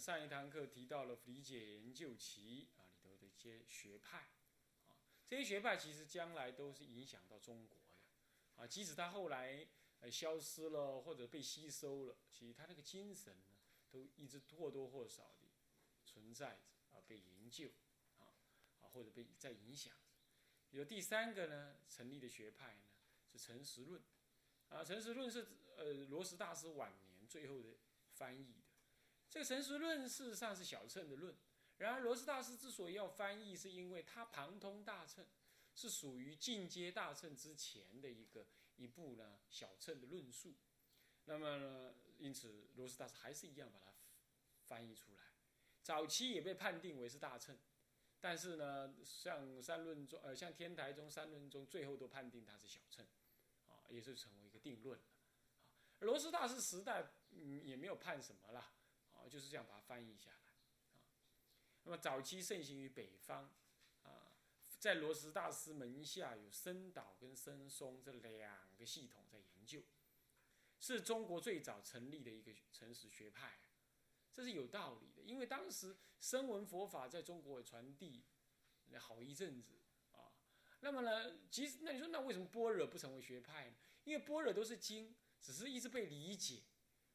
上一堂课提到了理解研究其啊里头的一些学派，啊，这些学派其实将来都是影响到中国的，啊，即使他后来呃消失了或者被吸收了，其实他那个精神呢，都一直或多或少的存在着啊，被研究，啊，啊或者被在影响。有第三个呢，成立的学派呢是诚实论，啊，诚实论是呃罗什大师晚年最后的翻译。这个诚实论事实上是小乘的论，然而罗斯大师之所以要翻译，是因为他旁通大乘，是属于进阶大乘之前的一个一部呢小乘的论述。那么呢，因此罗斯大师还是一样把它翻译出来。早期也被判定为是大乘，但是呢，像三论中呃像天台宗三论中，最后都判定它是小乘，啊，也是成为一个定论了。啊，罗斯大师时代嗯也没有判什么啦。啊，就是这样把它翻译下来，啊，那么早期盛行于北方，啊，在罗什大师门下有深导跟深松这两个系统在研究，是中国最早成立的一个诚实学派，这是有道理的，因为当时声闻佛法在中国传递好一阵子，啊，那么呢，其实那你说那为什么般若不成为学派呢？因为般若都是经，只是一直被理解。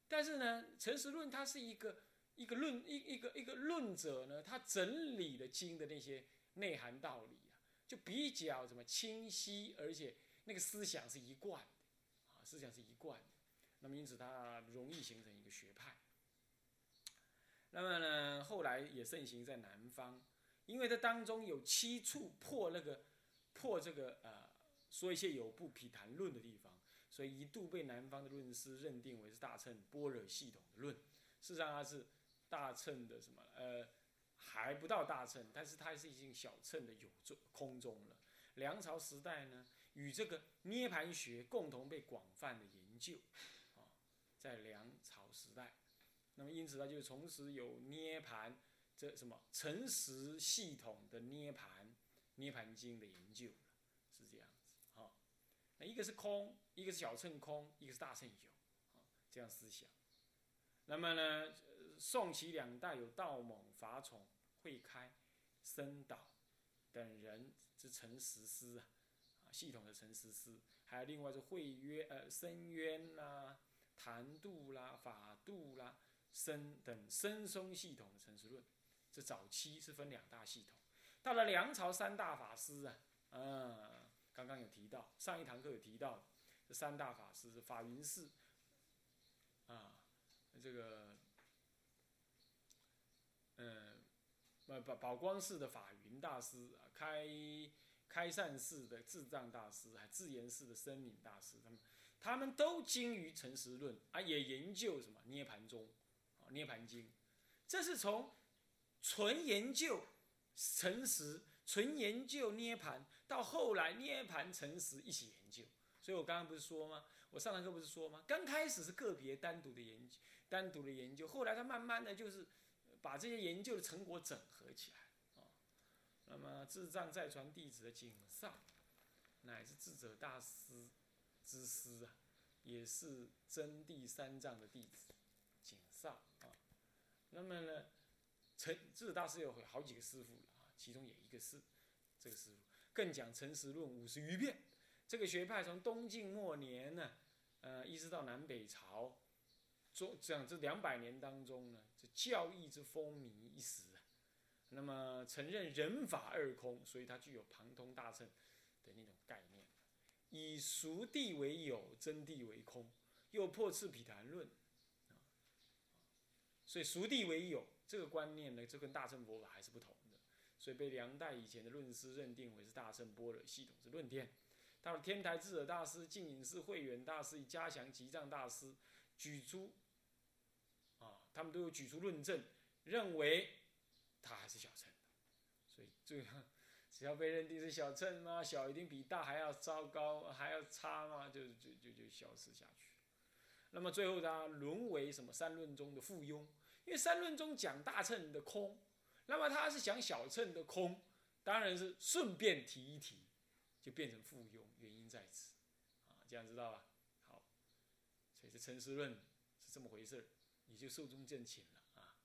但是呢，诚实论它是一个一个论一一个一个论者呢，他整理了经的那些内涵道理啊，就比较怎么清晰，而且那个思想是一贯的，啊，思想是一贯的。那么因此它容易形成一个学派。那么呢，后来也盛行在南方，因为它当中有七处破那个破这个呃说一些有不匹谈论的地方。所以一度被南方的论师认定为是大乘般若系统的论，事实上它是大乘的什么？呃，还不到大乘，但是它是已经小乘的有中空中了。梁朝时代呢，与这个涅盘学共同被广泛的研究，啊，在梁朝时代，那么因此它就从此有涅盘这什么诚实系统的涅盘涅盘经的研究，是这样。那一个是空，一个是小乘空，一个是大乘有，啊，这样思想。那么呢，宋齐两代有道猛、法宠、慧开、僧导等人之成实师啊，啊，系统的成实师，还有另外是慧渊、呃，僧渊啦、谈度啦、法度啦、僧等僧松系统的成实论。这早期是分两大系统，到了梁朝三大法师啊，嗯。刚刚有提到，上一堂课有提到，这三大法师是法云寺，啊，这个，嗯，呃，宝宝光寺的法云大师啊，开开善寺的智藏大师，还智严寺的僧敏大师，他们他们都精于诚实论啊，也研究什么涅盘宗，啊，涅盘经，这是从纯研究诚实。纯研究涅盘，到后来涅盘诚实一起研究，所以我刚刚不是说吗？我上堂课不是说吗？刚开始是个别单独的研究，单独的研究，后来他慢慢的就是把这些研究的成果整合起来，啊，那么智藏再传弟子的景上，乃是智者大师之师啊，也是真谛三藏的弟子，景上啊，那么呢，成智者大师有好几个师傅了。其中也一个是这个师傅，更讲诚实论五十余遍。这个学派从东晋末年呢，呃，一直到南北朝，中讲这两百年当中呢，这教义之风靡一时。那么承认人法二空，所以它具有旁通大乘的那种概念，以熟谛为有，真谛为空，又破次毗昙论啊。所以熟谛为有这个观念呢，这跟大乘佛法还是不同的。所以被梁代以前的论师认定为是大乘般若系统之论点。到了天台智者大师、净隐寺慧远大师、加祥吉藏大师举出，啊，他们都有举出论证，认为他还是小乘。所以最后只要被认定是小乘嘛，小一定比大还要糟糕，还要差嘛，就就就就消失下去。那么最后他沦为什么三论中的附庸？因为三论中讲大乘的空。那么他是讲小乘的空，当然是顺便提一提，就变成附庸，原因在此，啊，这样知道吧？好，所以这诚实论是这么回事你就寿终正寝了啊。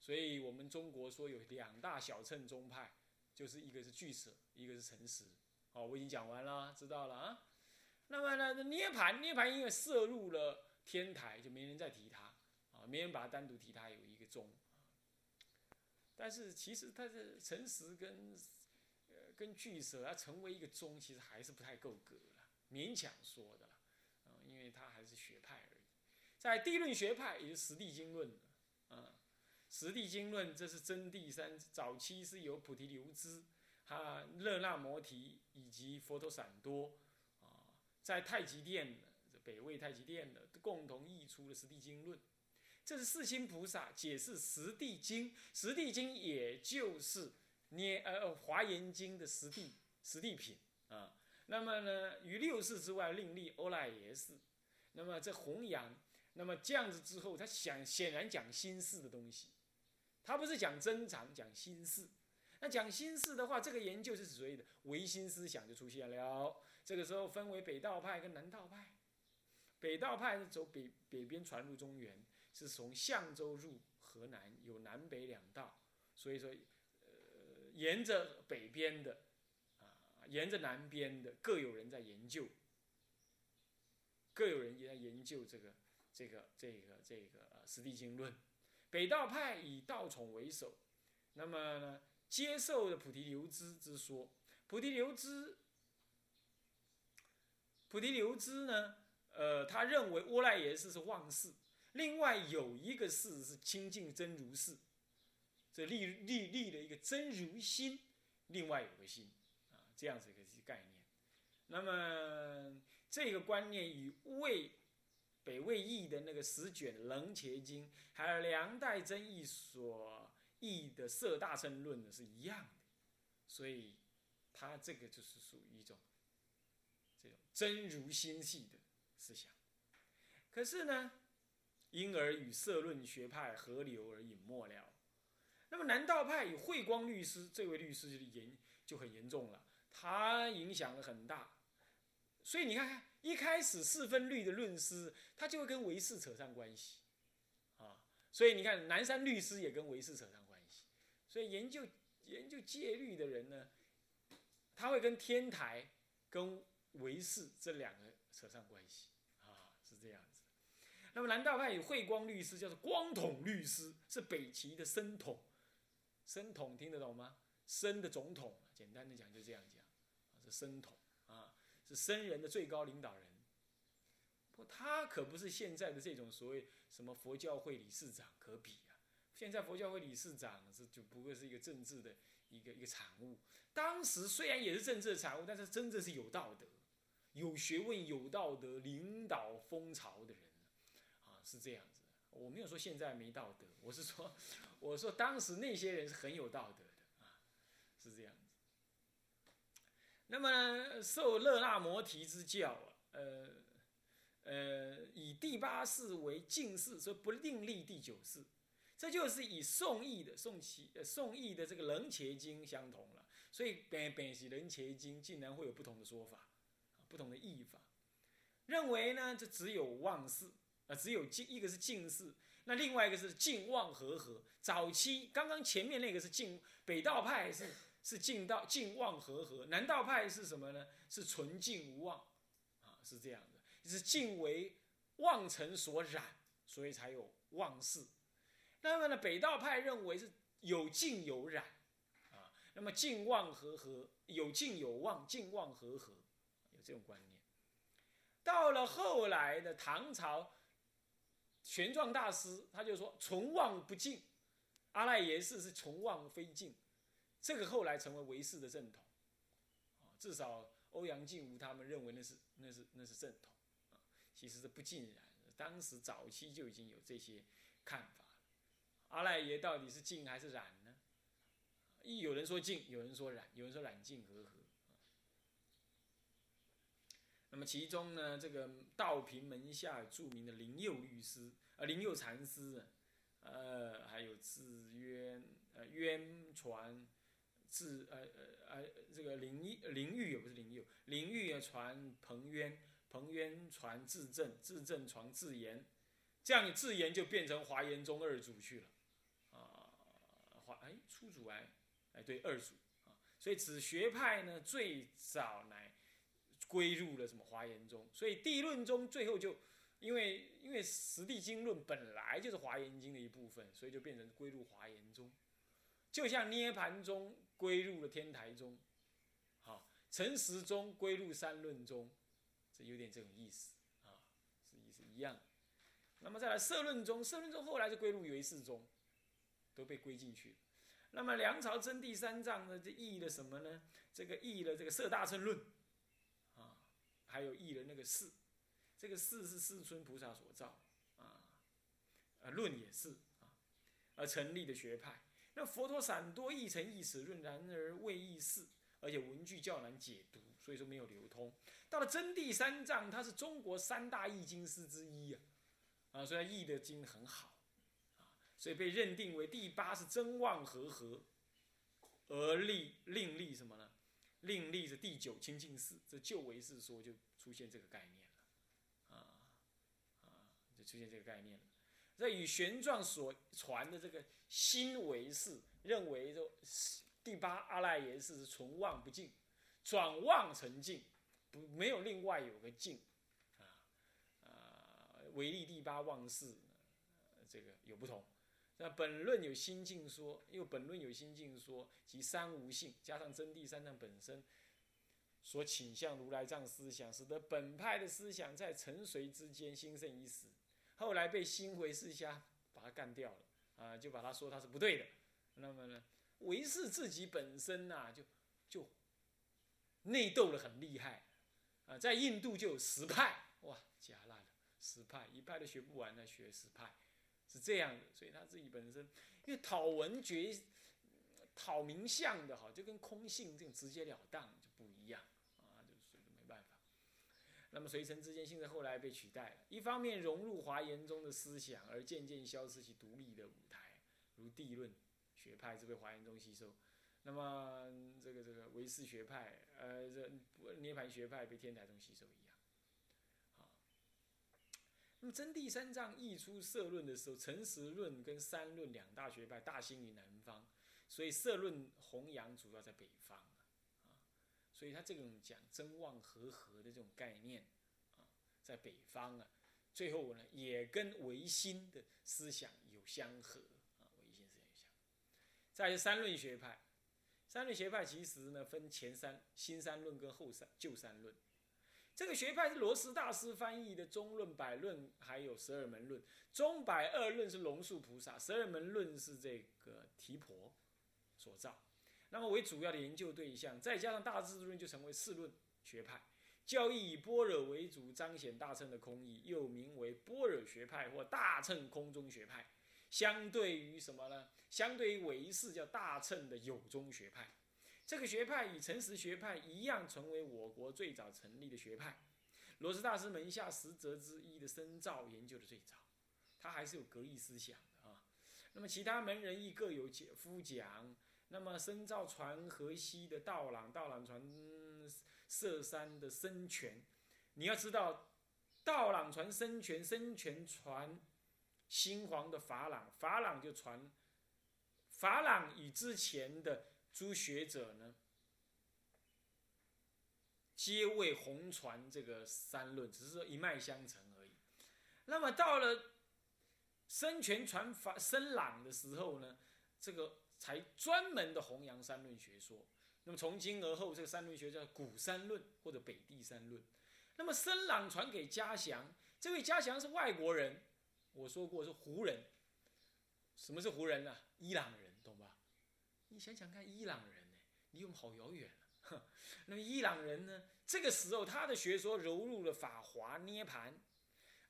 所以我们中国说有两大小乘宗派，就是一个是巨舍，一个是诚实。好，我已经讲完了，知道了啊。那么呢，涅盘，涅盘因为摄入了天台，就没人再提它啊，没人把它单独提它有一个宗。但是其实它是诚实跟跟俱舍要成为一个宗，其实还是不太够格了，勉强说的了，啊，因为它还是学派而已。在地论学派，也就是实地经论，啊，实地经论这是真谛三早期是由菩提流支、哈热那摩提以及佛陀散多啊。在太极殿的北魏太极殿的共同译出的《十地经论》，这是四心菩萨解释《十地经》，《十地经》也就是捏呃《华严经》的实地实地品啊。那么呢，于六世之外另立欧赖耶识，那么这弘扬，那么这样子之后，他想显然讲心事的东西，他不是讲真常，讲心事。那讲心事的话，这个研究是所谓的唯心思想就出现了。这个时候分为北道派跟南道派。北道派是走北北边传入中原，是从象州入河南，有南北两道。所以说，沿着北边的，啊，沿着南边的，各有人在研究，各有人也在研究这个这个这个这个呃《实地经论》。北道派以道宠为首，那么呢？接受的菩提流支之说，菩提流支，菩提流支呢，呃，他认为阿赖耶识是妄事，另外有一个事是清净真如事，这立立立了一个真如心，另外有个心，啊，这样子一个概念。那么这个观念与魏北魏译的那个十卷《楞伽经》，还有梁代真译所。译的色大乘论呢是一样的，所以他这个就是属于一种这种真如心系的思想。可是呢，因而与色论学派合流而隐没了。那么南道派以慧光律师这位律师就严就很严重了，他影响很大。所以你看看一开始四分律的论师，他就会跟唯识扯上关系啊。所以你看南山律师也跟唯识扯上关系。所以研究研究戒律的人呢，他会跟天台、跟唯识这两个扯上关系啊，是这样子。那么南道派有慧光律师，叫做光统律师，是北齐的僧统。僧统听得懂吗？僧的总统，简单的讲就这样讲，是僧统啊，是僧人的最高领导人。不，他可不是现在的这种所谓什么佛教会理事长可比啊。现在佛教会理事长是就不过是一个政治的一个一个产物。当时虽然也是政治的产物，但是真正是有道德、有学问、有道德、领导风潮的人，啊，是这样子。我没有说现在没道德，我是说，我说当时那些人是很有道德的啊，是这样子。那么受热那摩提之教啊，呃呃，以第八世为净世，所以不另立第九世。这就是以宋义的宋其呃宋义的这个《楞伽经》相同了，所以本本是《楞伽经》竟然会有不同的说法，不同的译法。认为呢，这只有妄事啊，只有近一个是净世，那另外一个是净妄和合。早期刚刚前面那个是净北道派是是净道净妄和合，南道派是什么呢？是纯净无妄啊，是这样的，是净为妄尘所染，所以才有妄事。那么呢，北道派认为是有净有染，啊，那么净妄和合，有净有妄，净妄和合，有这种观念。到了后来的唐朝，玄奘大师他就说：“从妄不净，阿赖耶识是从妄非净。”这个后来成为唯识的正统，啊，至少欧阳靖无他们认为那是那是那是正统，啊，其实是不尽然。当时早期就已经有这些看法。阿赖耶到底是净还是染呢？有人说净，有人说染，有人说染净和合。那么其中呢，这个道平门下著名的灵佑律师，呃，灵佑禅师，呃，还有智渊，呃，渊传，智，呃呃呃，这个灵灵玉也不是灵佑，灵玉传彭渊，彭渊传智正，智正传智言，这样智言就变成华严宗二祖去了。啊华哎初祖哎哎对二祖啊，所以此学派呢最早来归入了什么华严宗，所以地论宗最后就因为因为实地经论本来就是华严经的一部分，所以就变成归入华严宗，就像涅盘宗归入了天台宗，好，成实宗归入三论宗，这有点这种意思啊，是意思一样。那么再来社论宗，社论宗后来就归入唯识宗，都被归进去。那么梁朝真第三藏呢，这译了什么呢？这个译了这个《摄大乘论》，还有译了那个释，这个释是世尊菩萨所造，啊，啊论也是啊，而成立的学派。那佛陀散多译成译此论，然而未译释，而且文句较难解读，所以说没有流通。到了真第三藏，它是中国三大译经师之一啊。啊，所以译的经很好，啊，所以被认定为第八是真妄和合，而立另立什么呢？另立是第九清净寺，这旧唯识说就出现这个概念了，啊啊，就出现这个概念了。这与玄奘所传的这个新唯识，认为说第八阿赖耶识是存妄不净，转妄成净，不没有另外有个净。啊啊，唯利第八妄事，这个有不同。那本论有心境说，又本论有心境说，即三无性，加上真谛三藏本身所倾向如来藏思想，使得本派的思想在沉睡之间兴盛一时，后来被新回世家把它干掉了啊，就把他说他是不对的。那么呢，唯识自己本身呐，就就内斗的很厉害啊，在印度就有十派哇，假烂。十派一派都学不完，的学十派是这样的，所以他自己本身，因为讨文觉、讨名相的哈，就跟空性这种直截了当就不一样啊，就所以没办法。那么随尘之间，现在后来被取代了，一方面融入华严中的思想，而渐渐消失其独立的舞台，如地论学派是被华严中吸收，那么这个这个唯识学派，呃，这涅盘学派被天台中吸收一样。那么真谛三藏译出社论的时候，诚实论跟三论两大学派大兴于南方，所以社论弘扬主要在北方啊，所以他这种讲真妄合合的这种概念啊，在北方啊，最后呢也跟唯心的思想有相合啊，唯心思想有相合。再是三论学派，三论学派其实呢分前三新三论跟后三旧三论。这个学派是罗斯大师翻译的《中论》《百论》，还有《十二门论》。中百二论是龙树菩萨，十二门论是这个提婆所造。那么为主要的研究对象，再加上大智度论，就成为四论学派。教义以般若为主，彰显大乘的空义，又名为般若学派或大乘空中学派。相对于什么呢？相对于唯识叫大乘的有中学派。这个学派与诚实学派一样，成为我国最早成立的学派。罗斯大师门下十哲之一的深造研究的最早，他还是有格义思想的啊。那么其他门人亦各有解夫讲。那么深造传河西的道朗，道朗传色山的深泉。你要知道，道朗传深泉，深泉传新皇的法朗，法朗就传法朗与之前的。诸学者呢，皆为红传这个三论，只是说一脉相承而已。那么到了深泉传法深朗的时候呢，这个才专门的弘扬三论学说。那么从今而后，这个三论学叫古三论或者北地三论。那么深朗传给嘉祥，这位嘉祥是外国人，我说过是胡人。什么是胡人呢？伊朗人。你想想看，伊朗人呢，离我们好遥远了。那么伊朗人呢，这个时候他的学说融入了《法华》《涅盘》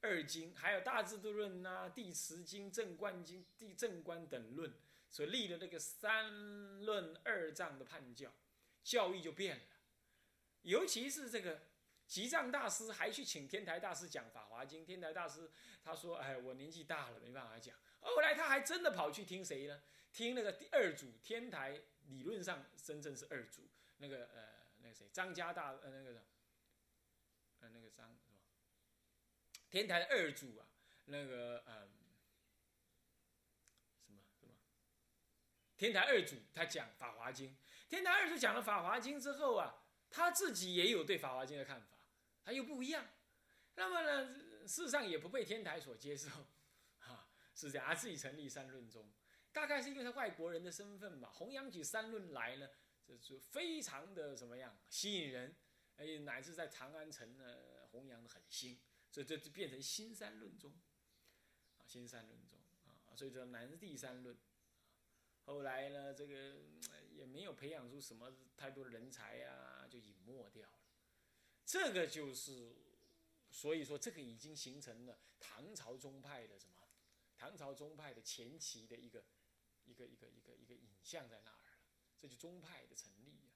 二经，还有《大智度论》呐，《地持经》《正观经》《地正观》等论，所立的那个三论二藏的判教，教义就变了。尤其是这个吉藏大师还去请天台大师讲《法华经》，天台大师他说：“哎，我年纪大了，没办法讲。”后来他还真的跑去听谁呢？听那个第二祖天台，理论上真正是二祖，那个呃，那个谁，张家大呃那个，呃那个张是吧？天台二祖啊，那个呃，什么什么？天台二祖他讲《法华经》，天台二祖讲了《法华经》之后啊，他自己也有对《法华经》的看法，他又不一样。那么呢，事实上也不被天台所接受，哈，是这样。他自己成立三论宗，大概是因为他外国人的身份吧，弘扬起三论来呢，这就非常的怎么样吸引人，而且乃至在长安城呢弘扬的很兴，所以这就变成新三论宗，啊，新三论宗啊，所以叫南地三论。后来呢，这个也没有培养出什么太多的人才啊，就隐没掉了。这个就是。所以说，这个已经形成了唐朝宗派的什么？唐朝宗派的前期的一个一个一个一个一个影像在那儿了。这就宗派的成立呀，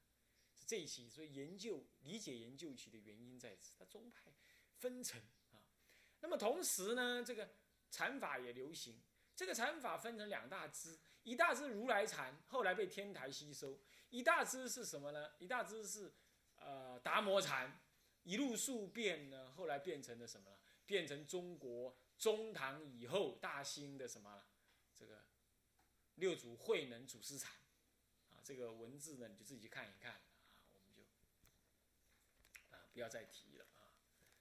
是这一期。所以研究理解研究起的原因在此，它宗派分层啊。那么同时呢，这个禅法也流行。这个禅法分成两大支，一大支如来禅，后来被天台吸收；一大支是什么呢？一大支是呃达摩禅。一路数变呢，后来变成了什么了？变成中国中唐以后大兴的什么？这个六祖慧能祖师禅啊，这个文字呢，你就自己去看一看啊，我们就啊不要再提了啊。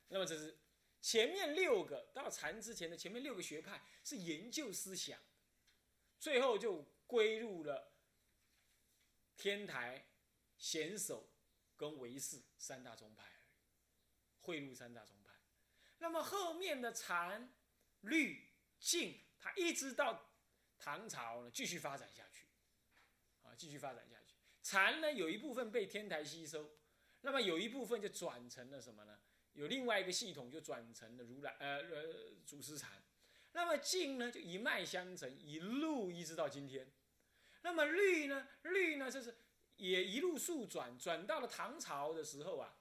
那么这是前面六个到禅之前的前面六个学派是研究思想，最后就归入了天台、显首跟唯识三大宗派。汇入三大宗派，那么后面的禅、律、净，它一直到唐朝呢，继续发展下去，啊，继续发展下去。禅呢，有一部分被天台吸收，那么有一部分就转成了什么呢？有另外一个系统就转成了如来，呃呃，祖师禅。那么净呢，就一脉相承，一路一直到今天。那么律呢，律呢，就是也一路速转，转到了唐朝的时候啊。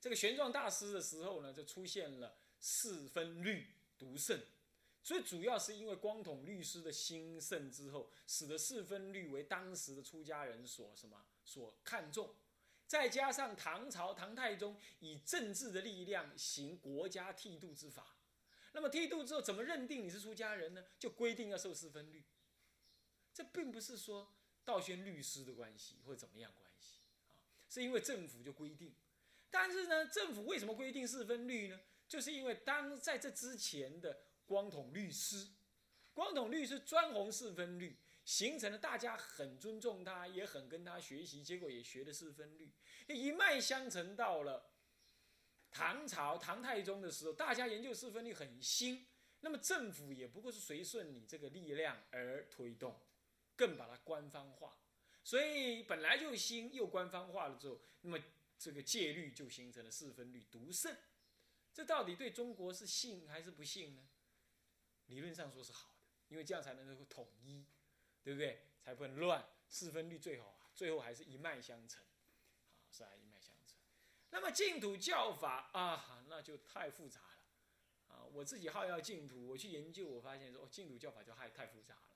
这个玄奘大师的时候呢，就出现了四分律独盛，所以主要是因为光统律师的兴盛之后，使得四分律为当时的出家人所什么所看重，再加上唐朝唐太宗以政治的力量行国家剃度之法，那么剃度之后怎么认定你是出家人呢？就规定要受四分律，这并不是说道宣律师的关系或怎么样关系啊，是因为政府就规定。但是呢，政府为什么规定四分律呢？就是因为当在这之前的光统律师，光统律师专弘四分律，形成了大家很尊重他，也很跟他学习，结果也学了四分律，一脉相承到了唐朝唐太宗的时候，大家研究四分律很新，那么政府也不过是随顺你这个力量而推动，更把它官方化，所以本来就新又官方化了之后，那么。这个戒律就形成了四分律独盛，这到底对中国是幸还是不幸呢？理论上说是好的，因为这样才能够统一，对不对？才不能乱。四分律最好啊，最后还是一脉相承，啊，是啊，一脉相承。那么净土教法啊，那就太复杂了，啊，我自己好要净土，我去研究，我发现说，哦，净土教法就太太复杂了，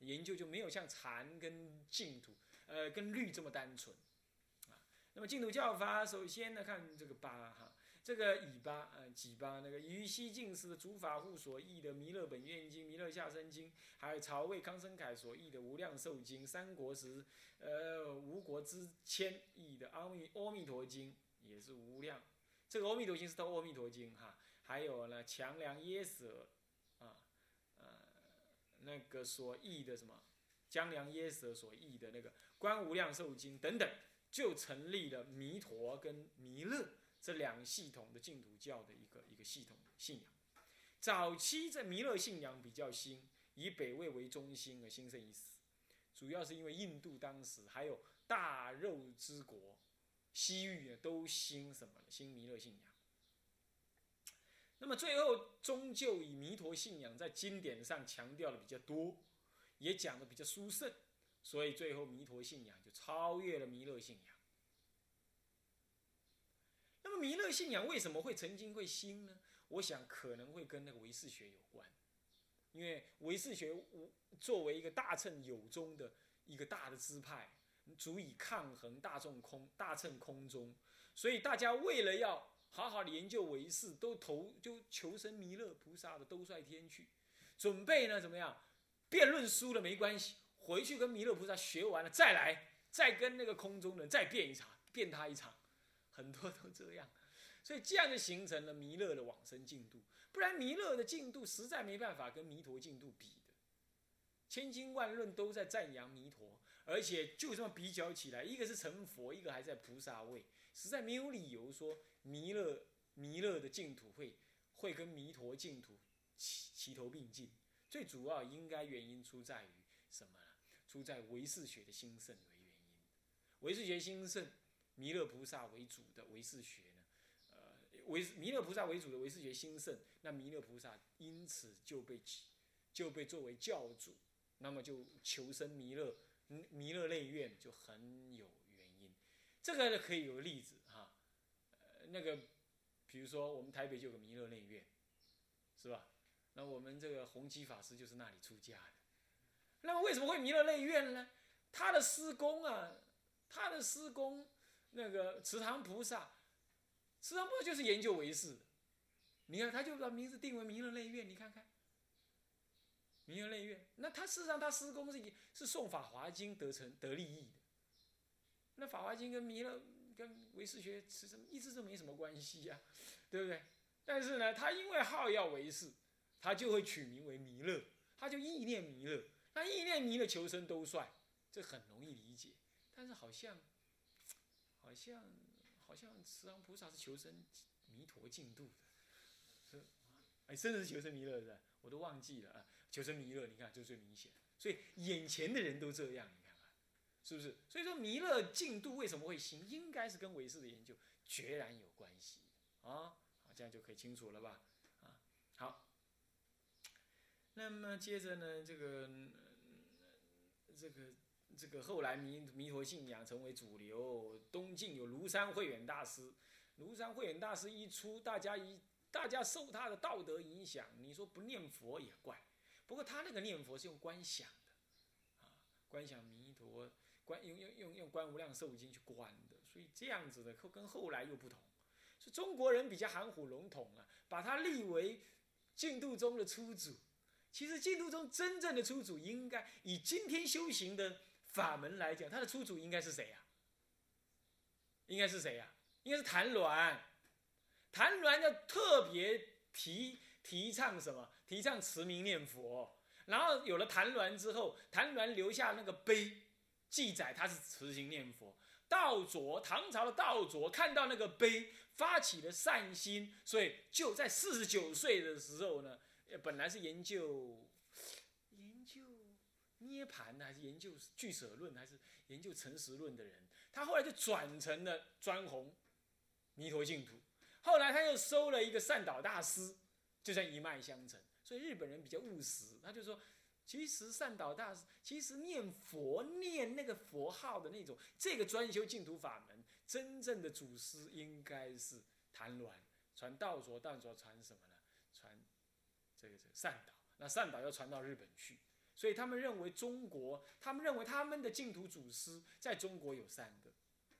研究就没有像禅跟净土，呃，跟律这么单纯。啊那么净土教法，首先呢，看这个八哈，这个乙巴，呃，己巴，那个于西晋时的主法护所译的《弥勒本愿经》《弥勒下生经》，还有曹魏康生凯所译的《无量寿经》，三国时，呃，吴国之谦译的《阿弥阿弥陀经》，也是无量。这个《阿弥陀经》是到《阿弥陀经》哈，还有呢，强梁耶舍，啊，呃，那个所译的什么，江梁耶舍所译的那个《观无量寿经》等等。就成立了弥陀跟弥勒这两系统的净土教的一个一个系统信仰。早期这弥勒信仰比较新，以北魏为中心而兴盛一时，主要是因为印度当时还有大肉之国西域啊都兴什么兴弥勒信仰。那么最后终究以弥陀信仰在经典上强调的比较多，也讲的比较殊胜。所以最后弥陀信仰就超越了弥勒信仰。那么弥勒信仰为什么会曾经会兴呢？我想可能会跟那个唯识学有关，因为唯识学作为一个大乘有宗的一个大的支派，足以抗衡大众空大乘空中，所以大家为了要好好的研究唯识，都投就求生弥勒菩萨的兜率天去，准备呢怎么样？辩论输了没关系。回去跟弥勒菩萨学完了再来，再跟那个空中人再辩一场，辩他一场，很多都这样，所以这样就形成了弥勒的往生净度。不然弥勒的净度实在没办法跟弥陀净度比的，千经万论都在赞扬弥陀，而且就这么比较起来，一个是成佛，一个还在菩萨位，实在没有理由说弥勒弥勒的净土会会跟弥陀净土齐齐头并进。最主要应该原因出在于什么呢？出在唯识学的兴盛为原因。唯识学兴盛，弥勒菩萨为主的唯识学。为弥勒菩萨为主的唯识学兴盛，那弥勒菩萨因此就被就被作为教主，那么就求生弥勒弥勒内院就很有原因。这个可以有例子哈，呃，那个比如说我们台北就有个弥勒内院，是吧？那我们这个弘基法师就是那里出家的。那么为什么会弥勒内院呢？他的师公啊，他的师公那个慈航菩萨。慈航菩萨就是研究唯识，你看他就把名字定为弥勒内院，你看看，弥勒内院，那他事实上他师公是是送《法华经》得成得利益的，那《法华经》跟弥勒跟唯识学实什么一直都没什么关系呀，对不对？但是呢，他因为好要唯识，他就会取名为弥勒，他就意念弥勒，那意念弥勒求生都帅，这很容易理解，但是好像，好像。好像慈航菩萨是求生弥陀净度的，是，哎，真的是求生弥勒的，我都忘记了啊。求生弥勒，你看就最明显，所以眼前的人都这样，你看看，是不是？所以说弥勒净度为什么会行，应该是跟唯识的研究决然有关系啊。好，这样就可以清楚了吧？啊，好。那么接着呢，这个，这个。这个后来弥弥陀信仰成为主流，东晋有庐山慧远大师，庐山慧远大师一出，大家一大家受他的道德影响，你说不念佛也怪。不过他那个念佛是用观想的，啊，观想弥陀，观用用用用观无量寿经去观的，所以这样子的跟后来又不同。是中国人比较含糊笼统啊，把他立为净土中的初祖。其实净土中真正的初祖，应该以今天修行的。法门来讲，他的出主应该是谁呀？应该是谁呀？应该是谭鸾。谭鸾要特别提提倡什么？提倡持名念佛。然后有了谭鸾之后，谭鸾留下那个碑，记载他是持行念佛。道卓，唐朝的道卓看到那个碑，发起了善心，所以就在四十九岁的时候呢，本来是研究。涅盘的还是研究俱舍论还是研究诚实论的人，他后来就转成了专弘弥陀净土。后来他又收了一个善导大师，就像一脉相承。所以日本人比较务实，他就说，其实善导大师其实念佛念那个佛号的那种，这个专修净土法门，真正的祖师应该是谭鸾，传道卓，道卓传什么呢？传这个这个善导，那善导要传到日本去。所以他们认为中国，他们认为他们的净土祖师在中国有三个，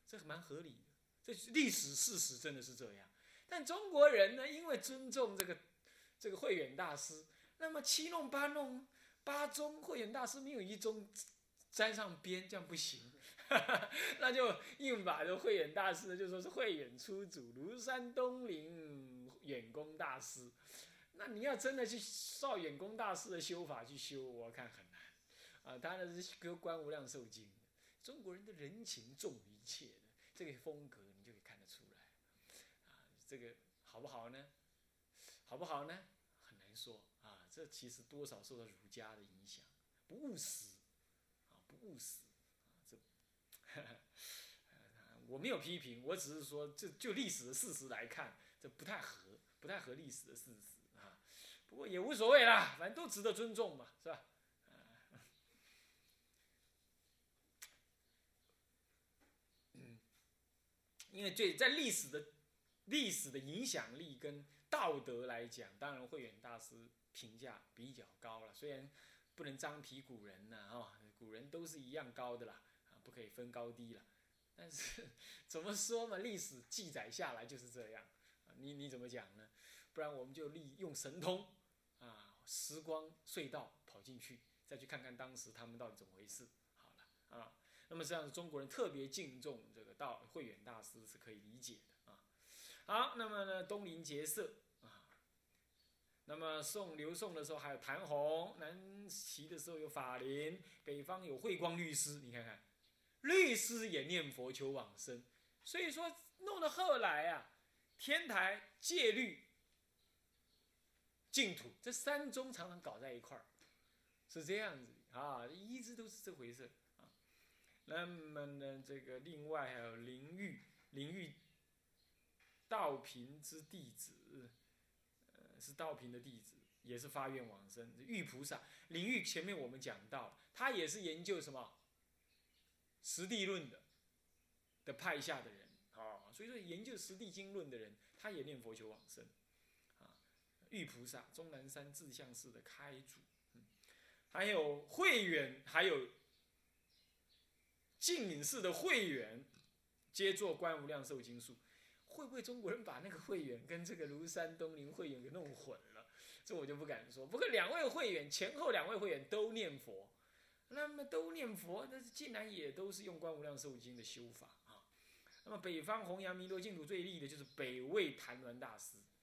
这蛮合理的。这历史事实真的是这样。但中国人呢，因为尊重这个这个慧远大师，那么七弄八弄八宗慧远大师没有一宗沾上边，这样不行。那就硬把这慧远大师就说是慧远出祖，庐山东林远公大师。那你要真的去照远公大师的修法去修，我看很难，啊，当然是《观无量寿经》中国人的人情重于一切的这个风格，你就可以看得出来，啊，这个好不好呢？好不好呢？很难说啊，这其实多少受到儒家的影响，不务实，啊，不务实，啊，这，我没有批评，我只是说，就就历史的事实来看，这不太合，不太合历史的事实。不过也无所谓啦，反正都值得尊重嘛，是吧？嗯，因为最在历史的历史的影响力跟道德来讲，当然慧远大师评价比较高了。虽然不能张皮古人呢，哈，古人都是一样高的啦，啊，不可以分高低了。但是怎么说嘛，历史记载下来就是这样，你你怎么讲呢？不然我们就利用神通，时光隧道跑进去，再去看看当时他们到底怎么回事。好了啊，那么实际上中国人特别敬重这个道慧远大师是可以理解的啊。好，那么呢，东林结社啊，那么宋刘宋的时候还有谭弘，南齐的时候有法林，北方有慧光律师，你看看，律师也念佛求往生，所以说弄到后来啊，天台戒律。净土这三宗常常搞在一块儿，是这样子啊，一直都是这回事啊。那么呢，这个另外还有灵玉，灵玉道平之弟子，呃，是道平的弟子，也是发愿往生。玉菩萨，灵玉前面我们讲到，他也是研究什么实地论的的派下的人啊，所以说研究实地经论的人，他也念佛求往生。玉菩萨，终南山智相寺的开主，还有慧远，还有净隐寺的慧远，皆作《观无量寿经书》。会不会中国人把那个慧远跟这个庐山东林慧远给弄混了？这我就不敢说。不过两位慧远，前后两位慧远都念佛，那么都念佛，那竟然也都是用《观无量寿经》的修法啊。那么北方弘扬弥陀净土最利的就是北魏谭鸾大师。